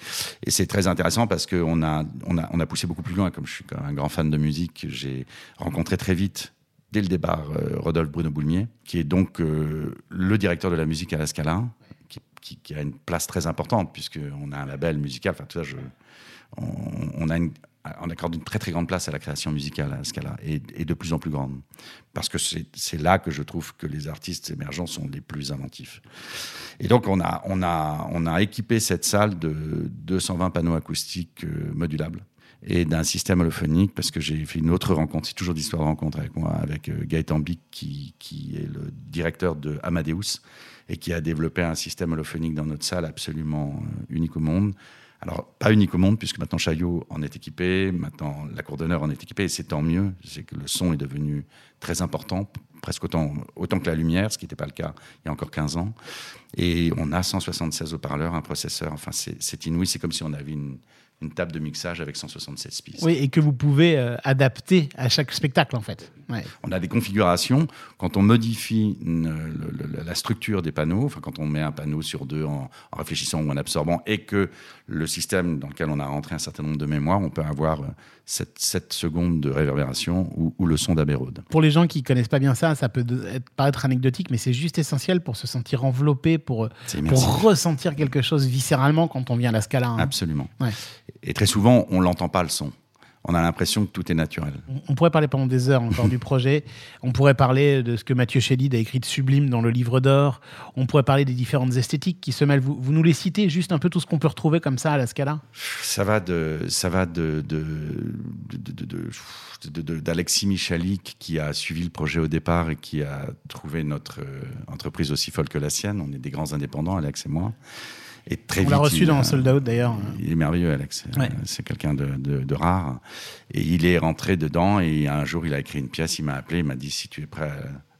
Et c'est très intéressant parce qu'on a, on a, on a poussé beaucoup plus loin. Comme je suis un grand fan de musique, j'ai rencontré très vite, dès le départ, euh, Rodolphe Bruno Boulmier, qui est donc euh, le directeur de la musique à la Scala, qui, a une place très importante puisqu'on a un label musical. Enfin, tout ça, on, on a une, on accorde une très très grande place à la création musicale à la Scala et, de plus en plus grande. Parce que c'est c'est là que je trouve que les artistes émergents sont les plus inventifs. Et donc on a, on a, on a équipé cette salle de 220 panneaux acoustiques euh, modulables et d'un système holophonique parce que j'ai fait une autre rencontre, c'est toujours d'histoire de rencontre avec moi, avec euh, Gaëtan Bic qui, qui est le directeur de Amadeus et qui a développé un système holophonique dans notre salle absolument euh, unique au monde. Alors, pas unique au monde, puisque maintenant Chaillot en est équipé, maintenant la Cour d'honneur en est équipée, et c'est tant mieux. C'est que le son est devenu très important, presque autant, autant que la lumière, ce qui n'était pas le cas il y a encore 15 ans. Et on a 176 haut-parleurs, un processeur, enfin, c'est inouï, c'est comme si on avait une, une table de mixage avec 176 pistes. Oui, et que vous pouvez euh, adapter à chaque spectacle, en fait. Ouais. On a des configurations. Quand on modifie une- le- le- la structure des panneaux, enfin quand on met un panneau sur deux en, en réfléchissant ou en absorbant, et que le système dans lequel on a rentré un certain nombre de mémoires, on peut avoir 7, secondes de réverbération ou, ou le son d'Abbey Road. Pour les gens qui connaissent pas bien ça, ça peut être- paraître anecdotique, mais c'est juste essentiel pour se sentir enveloppé, pour, immersif. ressentir quelque chose viscéralement quand on vient à la Scala. hein. Absolument. Ouais. Et très souvent, on l'entend pas le son. On a l'impression que tout est naturel. On- pourrait parler pendant des heures encore du projet. On pourrait parler de ce que Mathieu Chédid a écrit de sublime dans le livre d'or. On pourrait parler des différentes esthétiques qui se mêlent. Vous, vous nous les citez, juste un peu tout ce qu'on peut retrouver comme ça à la Scala? Ça va de, ça va de- d'Alexis Michalik qui a suivi le projet au départ et qui a trouvé notre euh, entreprise aussi folle que la sienne. On est des grands indépendants, Alex et moi. Et très On l'a reçu il dans a- Sold Out d'ailleurs. Il est merveilleux, Alex. Ouais. C'est quelqu'un de, de- de rare. Et il est rentré dedans et un jour, il a écrit une pièce. Il m'a appelé. Il m'a dit si tu es prêt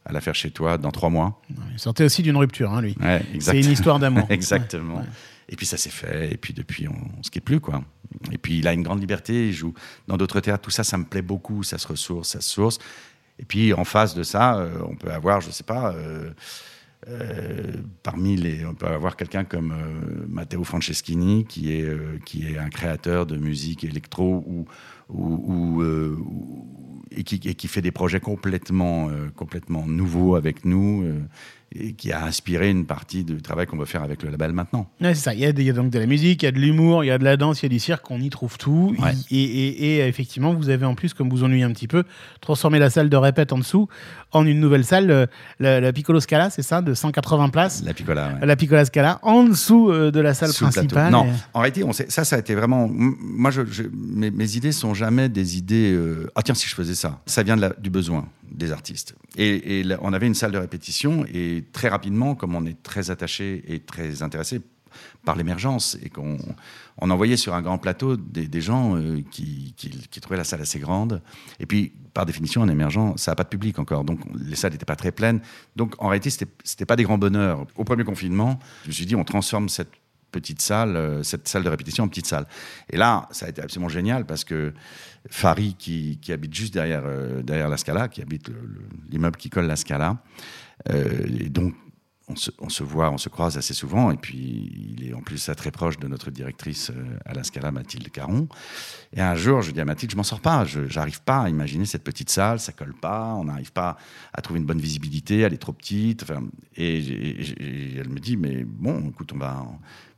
à, à la faire chez toi dans trois mois. Il sortait aussi d'une rupture, hein, lui. Ouais, C'est une histoire d'amour. Exactement. Ouais. Et puis ça s'est fait. Et puis depuis, on, on se quitte plus, quoi. Et puis il a une grande liberté. Il joue dans d'autres théâtres. Tout ça, ça me plaît beaucoup. Ça se ressource, ça se source. Et puis en face de ça, euh, on peut avoir, je sais pas. euh, euh, parmi les, on peut avoir quelqu'un comme euh, Matteo Franceschini, qui est, euh, qui est un créateur de musique électro ou, ou, et, qui, et qui fait des projets complètement, complètement nouveaux avec nous et qui a inspiré une partie du travail qu'on veut faire avec le label maintenant. Ouais, c'est ça. Il y, a, il y a donc de la musique, il y a de l'humour, il y a de la danse, il y a du cirque, on y trouve tout. Ouais. Et, et- et effectivement, vous avez en plus, comme vous ennuyez un petit peu, transformé la salle de répète en dessous en une nouvelle salle, euh, la, la Piccolo Scala, c'est ça, de 180 places. La Piccola. ouais. La Piccola Scala, en dessous euh, de la salle Sous principale. Non, Et- en réalité, on sait- ça, ça a été vraiment. Moi, je, je- mes, mes idées sont jamais des idées. euh, ah tiens, si je faisais ça, ça vient de la- du besoin des artistes. Et, on avait une salle de répétition et très rapidement, comme on est très attaché et très intéressé par l'émergence et qu'on on envoyait sur un grand plateau des, gens euh, qui, trouvaient la salle assez grande. Et puis, par définition, un émergent, ça n'a pas de public encore. Donc, les salles n'étaient pas très pleines. Donc, en réalité, c'était c'était pas des grands bonheurs. Au premier confinement, je me suis dit, on transforme cette petite salle, euh, cette salle de répétition en petite salle. Et là, ça a été absolument génial parce que Farid, qui, habite juste derrière, euh, derrière la Scala, qui habite le- le- l'immeuble qui colle la Scala, euh, et donc on se, voit, on se croise assez souvent, et puis il est en plus très proche de notre directrice à la Scala, Mathilde Caron. Et un jour, je dis à Mathilde, je m'en sors pas, je j'arrive pas à imaginer cette petite salle, ça colle pas, on n'arrive pas à trouver une bonne visibilité, elle est trop petite. Et elle me dit, mais bon, écoute, on va.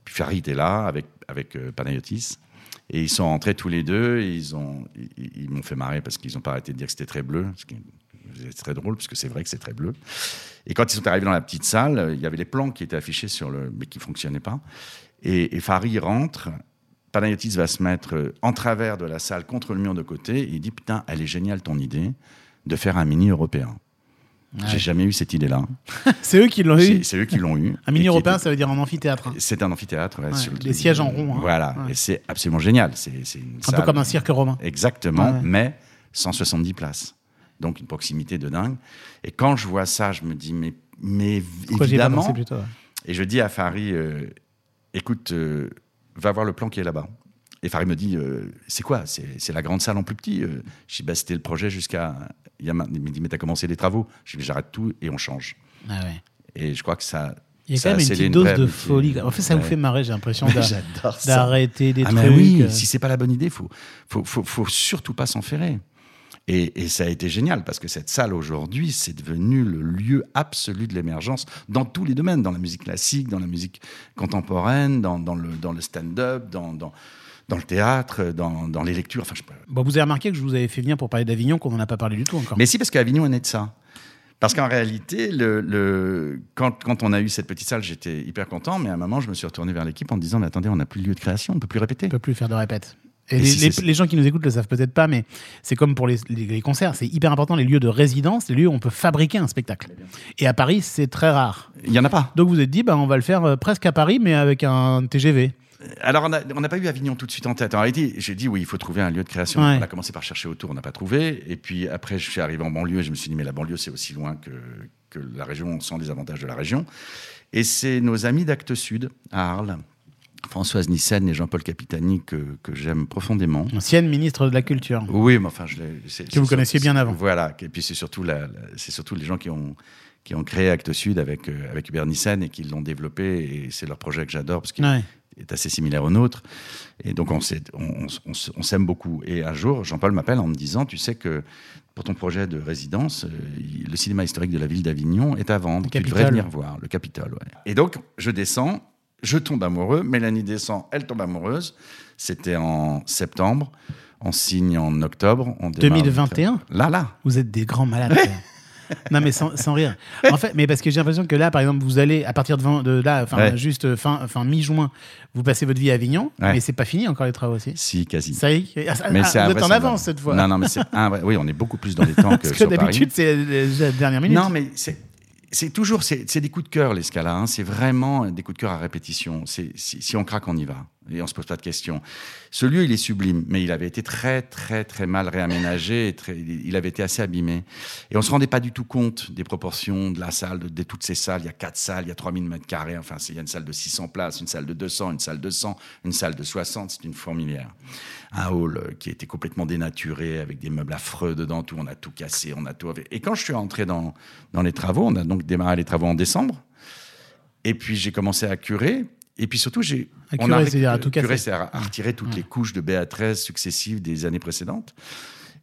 Puis Farid est là avec avec euh, Panayotis. Et ils sont rentrés tous les deux et ils ont, ils, m'ont fait marrer parce qu'ils n'ont pas arrêté de dire que c'était très bleu. Ce qui est très drôle parce que c'est vrai que c'est très bleu. Et quand ils sont arrivés dans la petite salle, il y avait les plans qui étaient affichés sur le, mais qui fonctionnaient pas. Et, et Farid rentre. Panayotis va se mettre euh, en travers de la salle contre le mur de côté et il dit putain elle est géniale ton idée de faire un mini européen. J'ai jamais eu cette idée-là. C'est eux qui l'ont eu. C'est eux qui l'ont eu. Un mini européen, ça veut dire un amphithéâtre. hein. c'est un amphithéâtre. ouais, Ouais, sur le- des sièges en rond, hein. Voilà, et c'est absolument génial. C'est Un peu comme un cirque romain. Exactement, mais 170 places. Donc une proximité de dingue. Et quand je vois ça, je me dis, mais, mais Pourquoi évidemment. pensé plus tôt ouais. Et je dis à Farid, euh, écoute, euh, va voir le plan qui est là-bas. Et Farid me dit, euh, c'est quoi? C'est la grande salle en plus petit euh. Je dis, bah, c'était le projet jusqu'à. Il il me dit, mais t'as commencé les travaux Je dis, j'arrête tout et on change. Ah ouais. Et je crois que ça. Il y a ça quand même une petite dose de folie. En fait, ça vous fait marrer, j'ai l'impression, d'arrêter des Ah, trucs. mais oui, euh. si c'est pas la bonne idée, faut, faut, faut, faut surtout pas s'en ferrer. Et, et ça a été génial parce que cette salle aujourd'hui, c'est devenu le lieu absolu de l'émergence dans tous les domaines, dans la musique classique, dans la musique contemporaine, dans, dans le, dans le stand-up, dans, dans, dans le théâtre, dans, dans les lectures. Enfin, je Bon, vous avez remarqué que je vous avais fait venir pour parler d'Avignon, qu'on n'en a pas parlé du tout encore. Mais si, parce qu'Avignon est né de ça. Parce qu'en réalité, le, le- quand, quand on a eu cette petite salle, j'étais hyper content, mais à un moment, je me suis retourné vers l'équipe en disant, mais attendez, on n'a plus de lieu de création, on ne peut plus répéter. On peut plus faire de répète. Et, Et les, si les- gens qui nous écoutent le savent peut-être pas, mais c'est comme pour les, les- concerts, c'est hyper important les lieux de résidence, les lieux où on peut fabriquer un spectacle. Et à Paris, c'est très rare. Il y en a pas. Donc vous vous êtes dit, bah, on va le faire euh, presque à Paris, mais avec un TGV. Alors, on n'a pas eu Avignon tout de suite en tête. En réalité, j'ai dit, oui, il faut trouver un lieu de création. Ouais. On a commencé par chercher autour, on n'a pas trouvé. Et puis après, je suis arrivé en banlieue et je me suis dit, mais la banlieue, c'est aussi loin que, que la région, sans les avantages de la région. Et c'est nos amis d'Actes Sud, à Arles, Françoise Nissen et Jean-Paul Capitani, que, que j'aime profondément. Ancienne ministre de la Culture. Oui, mais enfin, je Que vous connaissiez bien avant. Voilà. Et puis c'est surtout, la, la- c'est surtout les gens qui ont, qui ont créé Actes Sud avec, euh, avec Hubert Nissen et qui l'ont développé. Et c'est leur projet que j'adore parce qu'il Ouais. Est assez similaire au nôtre. Et donc, on, s'aime beaucoup. Et un jour, Jean-Paul m'appelle en me disant Tu sais que pour ton projet de résidence, euh, le cinéma historique de la ville d'Avignon est à vendre. Tu devrais venir voir, le Capitole. ouais. Et donc, je descends, je tombe amoureux. Mélanie descend, elle tombe amoureuse. C'était en septembre. On signe en octobre. On démarre- 2021 Là, là. Vous êtes des grands malades. non, mais sans, sans rire. En fait, mais parce que j'ai l'impression que là, par exemple, vous allez, à partir de, là, enfin, Ouais. juste euh, fin, fin mi-juin, vous passez votre vie à Avignon, Ouais. mais c'est pas fini encore les travaux aussi. Si, quasi. Ça y est, ah, ah, Mais ah, c'est vous êtes en avance cette fois. Non, non, mais c'est un vrai- Oui, on est beaucoup plus dans les temps que parce que d'habitude, c'est euh, la dernière minute. Non, mais c'est. C'est toujours c'est des coups de cœur les Scala. hein. C'est vraiment des coups de cœur à répétition. C'est si, si on craque, on y va et on se pose pas de questions. Ce lieu, il est sublime, mais il avait été très très très mal réaménagé. Il avait été assez abîmé et on se rendait pas du tout compte des proportions de la salle, de, toutes ces salles. Il y a quatre salles, il y a 3000 mètres carrés. Enfin, il y a une salle de 600 places, une salle de 200, une salle de 100, une salle de 60. C'est une fourmilière. Un hall euh, qui était complètement dénaturé avec des meubles affreux dedans. Tout, on a tout cassé, on a tout. Et quand je suis entré dans dans les travaux, on a donc démarré les travaux en décembre. Et puis j'ai commencé à curer. Et puis surtout, j'ai. On a c'est-à-dire à tout curé, à, retirer toutes les couches de BA13 successives des années précédentes.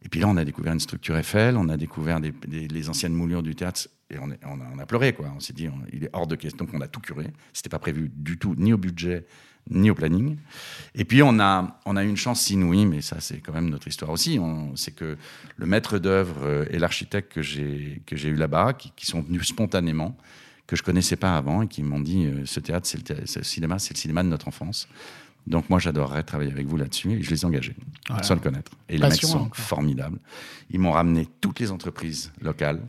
Et puis là, on a découvert une structure Eiffel, on a découvert des- des- les anciennes moulures du théâtre, et on, est- on a, on a pleuré, quoi. On s'est dit, on- il est hors de question. Donc on a tout curé. C'était pas prévu du tout, ni au budget, ni au planning. Et puis on a, on a eu une chance inouïe, mais ça, c'est quand même notre histoire aussi. C'est que le maître d'œuvre euh, et l'architecte que j'ai que j'ai eu là-bas, qui, qui sont venus spontanément, que je connaissais pas avant, et qui m'ont dit, euh, ce théâtre, c'est le, cinéma, c'est le cinéma de notre enfance. Donc moi, j'adorerais travailler avec vous là-dessus, et je les ai engagés, Voilà. sans le connaître. Et les mecs sont formidables. Ils m'ont ramené toutes les entreprises locales,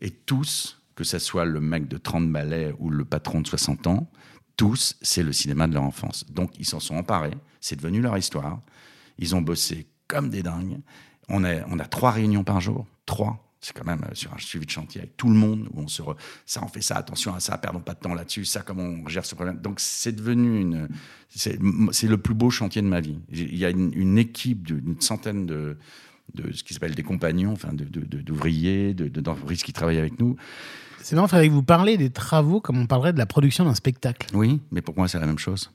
et tous, que ce soit le mec de 30 balais ou le patron de 60 ans, tous, c'est le cinéma de leur enfance. Donc, ils s'en sont emparés, c'est devenu leur histoire. Ils ont bossé comme des dingues. On a, on a trois réunions par jour, trois. C'est quand même euh, sur un suivi de chantier avec tout le monde où on se re- ça on fait ça attention à ça perdons pas de temps là-dessus ça comment on gère ce problème donc c'est devenu une c'est c'est le plus beau chantier de ma vie il y a une, une équipe d'une centaine de de ce qui s'appelle des compagnons, enfin de- de- de- d'ouvriers, de, de, d'entreprises qui travaillent avec nous. C'est marrant, Frédéric, vous parlez des travaux comme on parlerait de la production d'un spectacle. Oui, mais pour moi, c'est la même chose.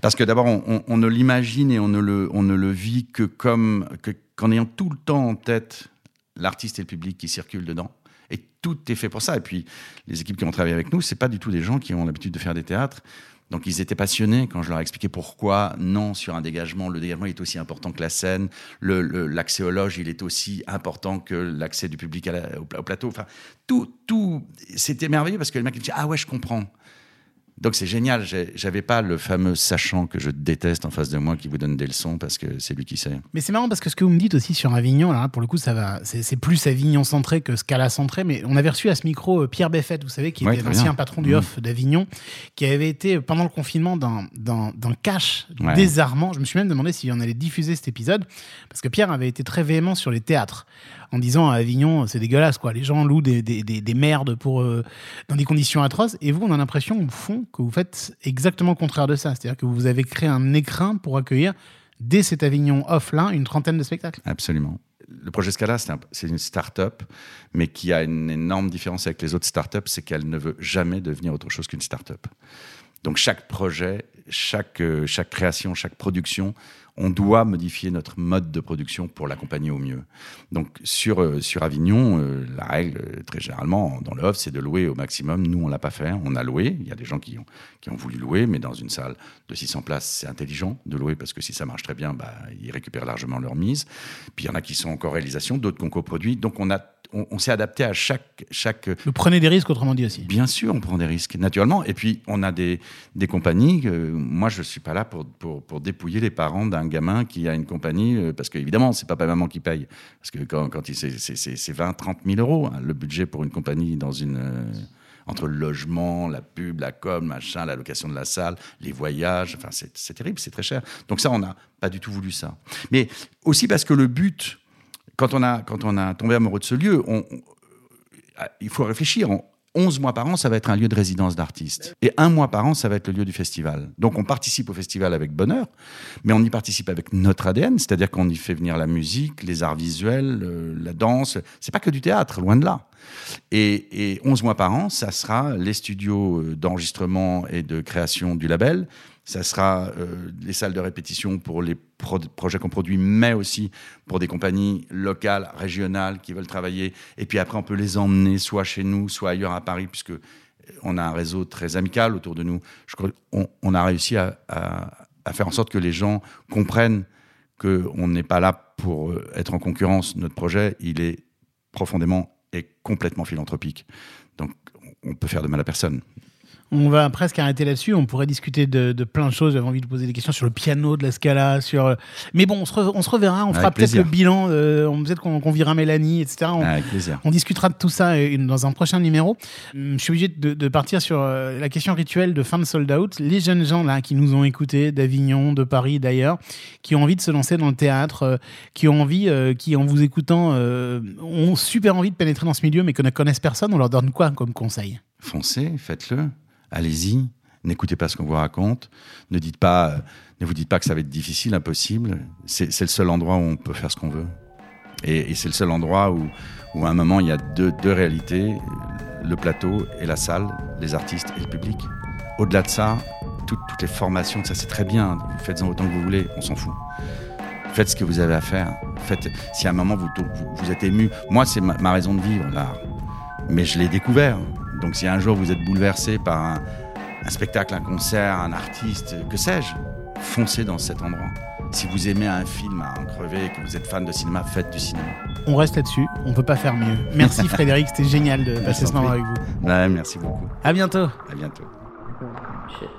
Parce que d'abord, on, on- on ne l'imagine et on ne le, on ne le vit que comme que, qu'en ayant tout le temps en tête l'artiste et le public qui circulent dedans. Et tout est fait pour ça. Et puis, les équipes qui ont travaillé avec nous, c'est pas du tout des gens qui ont l'habitude de faire des théâtres. Donc, ils étaient passionnés quand je leur ai expliqué pourquoi, non, sur un dégagement, le dégagement est aussi important que la scène, le- le- l'accès aux loges, il est aussi important que l'accès du public au, pla- au plateau. Enfin, tout, tout, c'était merveilleux parce que le mec il dit Ah ouais, je comprends. Donc c'est génial. J'avais pas le fameux sachant que je déteste en face de moi qui vous donne des leçons parce que c'est lui qui sait. Mais c'est marrant parce que ce que vous me dites aussi sur Avignon, là, pour le coup, ça va, c'est plus Avignon centré que Scala centré. Mais on avait reçu à ce micro euh, Pierre Beffet, vous savez, qui Ouais, était l'ancien patron du off d'Avignon, qui avait été pendant le confinement dans, dans, dans cash Ouais. désarmant. Je me suis même demandé si on allait diffuser cet épisode parce que Pierre avait été très véhément sur les théâtres en disant à Avignon, c'est dégueulasse, quoi. Les gens louent des, des, des, des merdes pour, euh, dans des conditions atroces. Et vous, on a l'impression, au fond, que vous faites exactement le contraire de ça. C'est-à-dire que vous avez créé un écrin pour accueillir, dès cet Avignon off-là, une trentaine de spectacles. Absolument. Le projet Scala, c'est une start-up, mais qui a une énorme différence avec les autres start-up, c'est qu'elle ne veut jamais devenir autre chose qu'une start-up. Donc chaque projet, chaque, euh, chaque création, chaque production, on doit modifier notre mode de production pour l'accompagner au mieux. Donc sur, euh, sur Avignon, euh, la règle, très généralement, dans le off, c'est de louer au maximum. Nous, on l'a pas fait. On a loué. Il y a des gens qui ont, qui ont voulu louer, mais dans une salle de 600 places, c'est intelligent de louer parce que si ça marche très bien, bah, ils récupèrent largement leur mise. Puis il y en a qui sont en co-réalisation, d'autres qu'on coproduit. Donc on, a, on, on s'est adapté à chaque, chaque Vous prenez des risques, autrement dit aussi. Bien sûr, on prend des risques, naturellement. Et puis, on a des, des compagnies euh, moi, je suis pas là pour, pour, pour dépouiller les parents d'un gamin qui a une compagnie, euh, parce qu'évidemment, c'est papa et maman qui payent. Parce que quand, quand il, c'est, c'est, c'est 20, 30 000 euros, hein, le budget pour une compagnie dans une. euh, entre le logement, la pub, la com, machin, la location de la salle, les voyages, enfin, c'est, c'est terrible, c'est très cher. Donc, ça, on n'a pas du tout voulu ça. Mais aussi parce que le but, quand on a, quand on a tombé amoureux de ce lieu, il faut réfléchir. On- 11 mois par an, ça va être un lieu de résidence d'artistes. Et un mois par an, ça va être le lieu du festival. Donc on participe au festival avec bonheur, mais on y participe avec notre ADN, c'est-à-dire qu'on y fait venir la musique, les arts visuels, la danse. C'est pas que du théâtre, loin de là. Et, et 11 mois par an, ça sera les studios euh, d'enregistrement et de création du label. Ça sera euh, les salles de répétition pour les pro- projets qu'on produit, mais aussi pour des compagnies locales, régionales qui veulent travailler. Et puis après, on peut les emmener soit chez nous, soit ailleurs à Paris, puisque on a un réseau très amical autour de nous. Je crois on a réussi à faire en sorte que les gens comprennent qu'on n'est pas là pour euh, être en concurrence. Notre projet, il est profondément et complètement philanthropique. Donc, on peut faire de mal à personne. On va presque arrêter là-dessus. On pourrait discuter de, de plein de choses. J'avais envie de poser des questions sur le piano, de la scala, sur. Mais bon, on se, re- on se reverra. On Avec fera peut-être le bilan. euh, on peut-être qu'on virera Mélanie, etc. On, Avec plaisir. on discutera de tout ça euh, dans un prochain numéro. Hum, Je suis obligé de, de partir sur euh, la question rituelle de fin de sold out. Les jeunes gens là qui nous ont écoutés d'Avignon, de Paris, d'ailleurs, qui ont envie de se lancer dans le théâtre, euh, qui ont envie, euh, qui en vous écoutant, ont super envie de pénétrer dans ce milieu, mais que ne connaissent personne. On leur donne quoi comme conseil? Foncez, faites-le. Allez-y. N'écoutez pas ce qu'on vous raconte. Ne dites pas, euh, ne vous dites pas que ça va être difficile, impossible. C'est le seul endroit où on peut faire ce qu'on veut. Et, c'est le seul endroit où, où à un moment il y a deux, deux réalités le plateau et la salle, les artistes et le public. Au-delà de ça, toutes, toutes les formations, ça c'est très bien. Faites-en autant que vous voulez, on s'en fout. Faites ce que vous avez à faire. Si à un moment vous, vous, vous êtes ému, moi c'est ma, ma raison de vivre, l'art. Mais je l'ai découvert. Donc si un jour vous êtes bouleversé par un, un spectacle, un concert, un artiste, que sais-je, foncez dans cet endroit. Si vous aimez un film à en crever, que vous êtes fan de cinéma, faites du cinéma. On reste là-dessus. On peut pas faire mieux. Merci Frédéric, c'était génial de passer ce moment avec vous. Ouais, merci beaucoup. À bientôt. À bientôt. Shit.